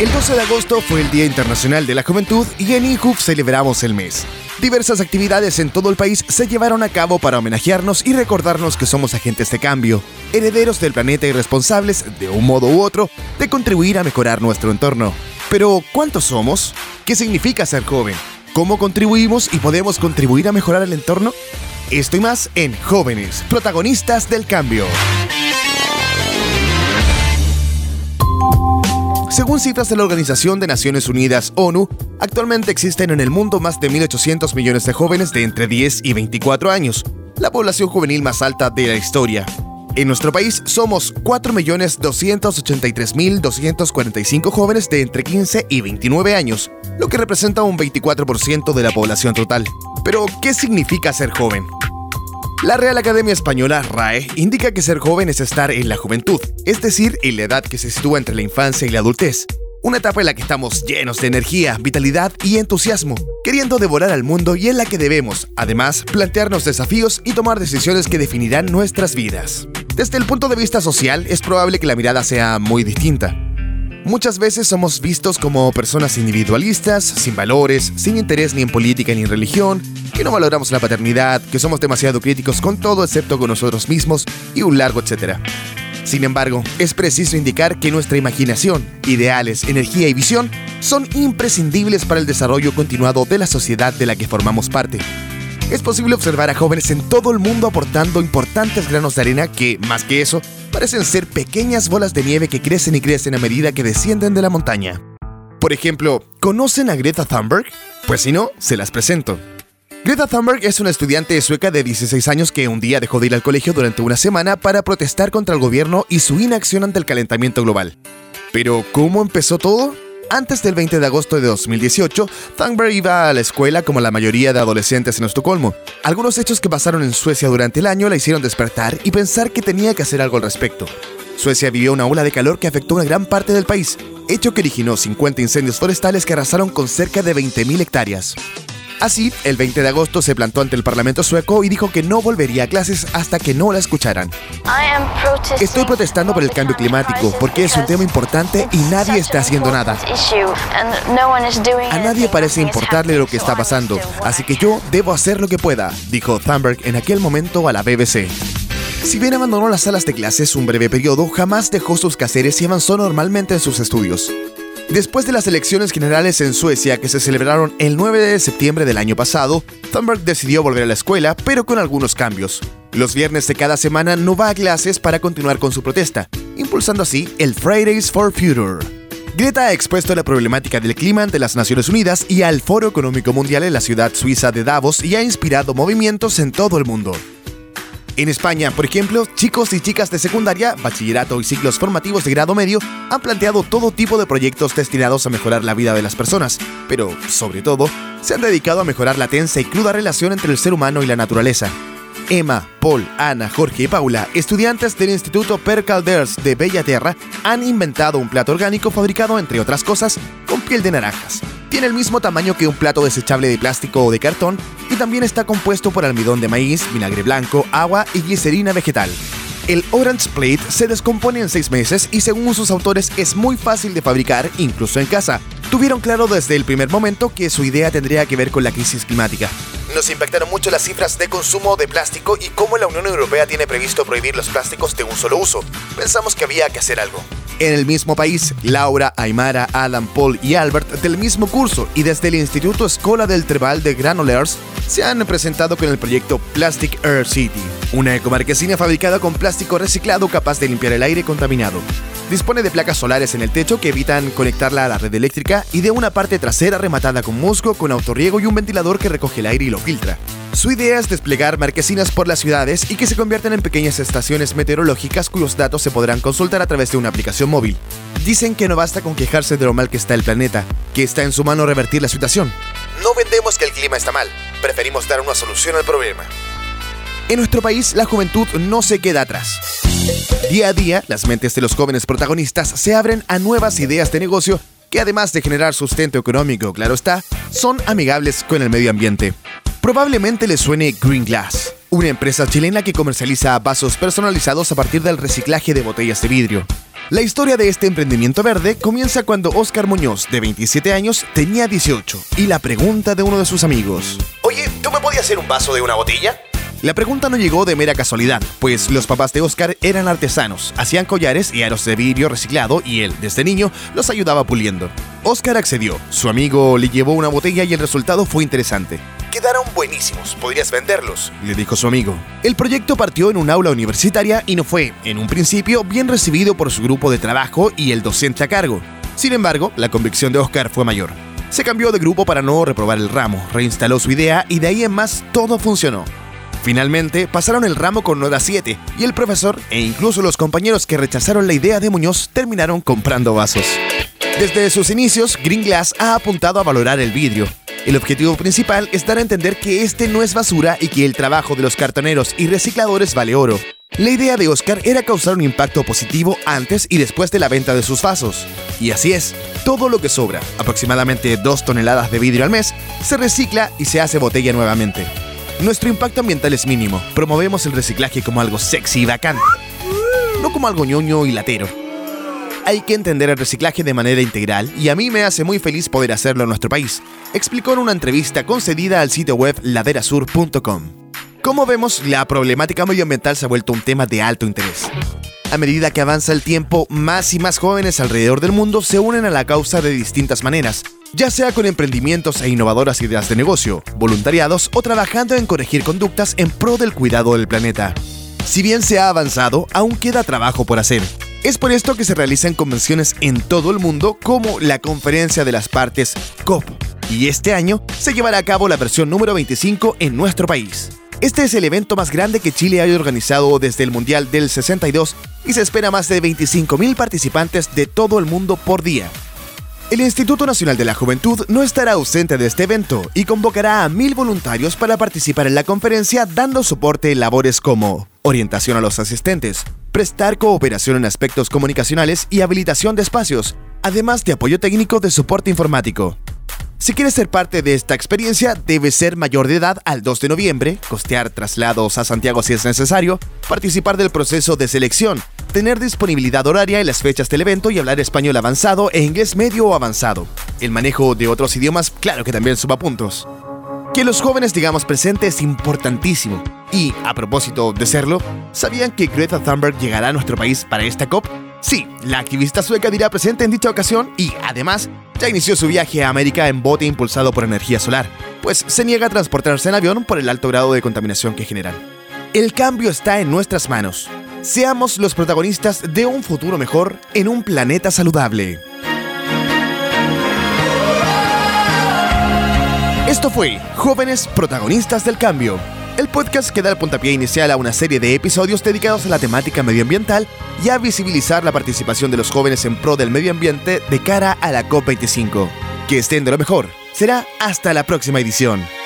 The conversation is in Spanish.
El 12 de agosto fue el Día Internacional de la Juventud y en INJUF celebramos el mes. Diversas actividades en todo el país se llevaron a cabo para homenajearnos y recordarnos que somos agentes de cambio, herederos del planeta y responsables, de un modo u otro, de contribuir a mejorar nuestro entorno. Pero, ¿cuántos somos? ¿Qué significa ser joven? ¿Cómo contribuimos y podemos contribuir a mejorar el entorno? Esto y más en Jóvenes, protagonistas del cambio. Según cifras de la Organización de Naciones Unidas, ONU, actualmente existen en el mundo más de 1.800 millones de jóvenes de entre 10 y 24 años, la población juvenil más alta de la historia. En nuestro país somos 4.283.245 jóvenes de entre 15 y 29 años, lo que representa un 24% de la población total. Pero, ¿qué significa ser joven? La Real Academia Española, RAE, indica que ser joven es estar en la juventud, es decir, en la edad que se sitúa entre la infancia y la adultez. Una etapa en la que estamos llenos de energía, vitalidad y entusiasmo, queriendo devorar al mundo y en la que debemos, además, plantearnos desafíos y tomar decisiones que definirán nuestras vidas. Desde el punto de vista social, es probable que la mirada sea muy distinta. Muchas veces somos vistos como personas individualistas, sin valores, sin interés ni en política ni en religión, que no valoramos la paternidad, que somos demasiado críticos con todo excepto con nosotros mismos y un largo etcétera. Sin embargo, es preciso indicar que nuestra imaginación, ideales, energía y visión son imprescindibles para el desarrollo continuado de la sociedad de la que formamos parte. Es posible observar a jóvenes en todo el mundo aportando importantes granos de arena que, más que eso, parecen ser pequeñas bolas de nieve que crecen y crecen a medida que descienden de la montaña. Por ejemplo, ¿conocen a Greta Thunberg? Pues si no, se las presento. Greta Thunberg es una estudiante sueca de 16 años que un día dejó de ir al colegio durante una semana para protestar contra el gobierno y su inacción ante el calentamiento global. Pero, ¿cómo empezó todo? Antes del 20 de agosto de 2018, Thunberg iba a la escuela como la mayoría de adolescentes en Estocolmo. Algunos hechos que pasaron en Suecia durante el año la hicieron despertar y pensar que tenía que hacer algo al respecto. Suecia vivió una ola de calor que afectó una gran parte del país, hecho que originó 50 incendios forestales que arrasaron con cerca de 20.000 hectáreas. Así, el 20 de agosto se plantó ante el Parlamento sueco y dijo que no volvería a clases hasta que no la escucharan. Estoy protestando por el cambio climático porque es un tema importante y nadie está haciendo nada. A nadie parece importarle lo que está pasando, así que yo debo hacer lo que pueda, dijo Thunberg en aquel momento a la BBC. Si bien abandonó las salas de clases un breve periodo, jamás dejó sus caseres y avanzó normalmente en sus estudios. Después de las elecciones generales en Suecia que se celebraron el 9 de septiembre del año pasado, Thunberg decidió volver a la escuela, pero con algunos cambios. Los viernes de cada semana no va a clases para continuar con su protesta, impulsando así el Fridays for Future. Greta ha expuesto la problemática del clima ante las Naciones Unidas y al Foro Económico Mundial en la ciudad suiza de Davos y ha inspirado movimientos en todo el mundo. En España, por ejemplo, chicos y chicas de secundaria, bachillerato y ciclos formativos de grado medio han planteado todo tipo de proyectos destinados a mejorar la vida de las personas, pero, sobre todo, se han dedicado a mejorar la tensa y cruda relación entre el ser humano y la naturaleza. Emma, Paul, Ana, Jorge y Paula, estudiantes del Instituto Per Calders de Bellaterra, han inventado un plato orgánico fabricado, entre otras cosas, con piel de naranjas. Tiene el mismo tamaño que un plato desechable de plástico o de cartón también está compuesto por almidón de maíz, vinagre blanco, agua y glicerina vegetal. El Orange Plate se descompone en seis meses y según sus autores es muy fácil de fabricar incluso en casa. Tuvieron claro desde el primer momento que su idea tendría que ver con la crisis climática. Nos impactaron mucho las cifras de consumo de plástico y cómo la Unión Europea tiene previsto prohibir los plásticos de un solo uso. Pensamos que había que hacer algo. En el mismo país, Laura, Aymara, Adam, Paul y Albert del mismo curso y desde el Instituto Escola del Trebal de Granolers se han presentado con el proyecto Plastic Air City, una ecomarquesina fabricada con plástico reciclado capaz de limpiar el aire contaminado. Dispone de placas solares en el techo que evitan conectarla a la red eléctrica y de una parte trasera rematada con musgo, con autorriego y un ventilador que recoge el aire y lo filtra. Su idea es desplegar marquesinas por las ciudades y que se conviertan en pequeñas estaciones meteorológicas cuyos datos se podrán consultar a través de una aplicación móvil. Dicen que no basta con quejarse de lo mal que está el planeta, que está en su mano revertir la situación. No vendemos que el clima está mal, preferimos dar una solución al problema. En nuestro país, la juventud no se queda atrás. Día a día, las mentes de los jóvenes protagonistas se abren a nuevas ideas de negocio que además de generar sustento económico, claro está, son amigables con el medio ambiente. Probablemente les suene Green Glass. una empresa chilena que comercializa vasos personalizados a partir del reciclaje de botellas de vidrio. La historia de este emprendimiento verde comienza cuando Oscar Muñoz, de 27 años, tenía 18, y la pregunta de uno de sus amigos. Oye, ¿tú me podías hacer un vaso de una botella? La pregunta no llegó de mera casualidad, pues los papás de Oscar eran artesanos, hacían collares y aros de vidrio reciclado y él, desde niño, los ayudaba puliendo. Oscar accedió, su amigo le llevó una botella y el resultado fue interesante. Quedaron buenísimos, podrías venderlos, le dijo su amigo. El proyecto partió en un aula universitaria y no fue, en un principio, bien recibido por su grupo de trabajo y el docente a cargo. Sin embargo, la convicción de Oscar fue mayor. Se cambió de grupo para no reprobar el ramo, reinstaló su idea y de ahí en más todo funcionó. Finalmente, pasaron el ramo con nota 7 y el profesor e incluso los compañeros que rechazaron la idea de Muñoz terminaron comprando vasos. Desde sus inicios, Green Glass ha apuntado a valorar el vidrio. El objetivo principal es dar a entender que este no es basura y que el trabajo de los cartoneros y recicladores vale oro. La idea de Oscar era causar un impacto positivo antes y después de la venta de sus vasos. Y así es, todo lo que sobra, aproximadamente 2 toneladas de vidrio al mes, se recicla y se hace botella nuevamente. Nuestro impacto ambiental es mínimo. Promovemos el reciclaje como algo sexy y bacán, no como algo ñoño y latero. Hay que entender el reciclaje de manera integral y a mí me hace muy feliz poder hacerlo en nuestro país, explicó en una entrevista concedida al sitio web laderasur.com. Como vemos, la problemática medioambiental se ha vuelto un tema de alto interés. A medida que avanza el tiempo, más y más jóvenes alrededor del mundo se unen a la causa de distintas maneras, ya sea con emprendimientos e innovadoras ideas de negocio, voluntariados o trabajando en corregir conductas en pro del cuidado del planeta. Si bien se ha avanzado, aún queda trabajo por hacer. Es por esto que se realizan convenciones en todo el mundo como la Conferencia de las Partes COP, y este año se llevará a cabo la versión número 25 en nuestro país. Este es el evento más grande que Chile haya organizado desde el Mundial del 62 y se espera más de 25.000 participantes de todo el mundo por día. El Instituto Nacional de la Juventud no estará ausente de este evento y convocará a mil voluntarios para participar en la conferencia dando soporte en labores como orientación a los asistentes, prestar cooperación en aspectos comunicacionales y habilitación de espacios, además de apoyo técnico de soporte informático. Si quieres ser parte de esta experiencia, debes ser mayor de edad al 2 de noviembre, costear traslados a Santiago si es necesario, participar del proceso de selección, tener disponibilidad horaria en las fechas del evento y hablar español avanzado e inglés medio o avanzado. El manejo de otros idiomas, claro que también suma puntos. Que los jóvenes digamos presente es importantísimo. Y, a propósito de serlo, ¿sabían que Greta Thunberg llegará a nuestro país para esta COP? Sí, la activista sueca dirá presente en dicha ocasión y, además, ya inició su viaje a América en bote impulsado por energía solar, pues se niega a transportarse en avión por el alto grado de contaminación que generan. El cambio está en nuestras manos. Seamos los protagonistas de un futuro mejor en un planeta saludable. Esto fue Jóvenes Protagonistas del Cambio el podcast que da el puntapié inicial a una serie de episodios dedicados a la temática medioambiental y a visibilizar la participación de los jóvenes en pro del medio ambiente de cara a la COP25. Que estén de lo mejor. Será hasta la próxima edición.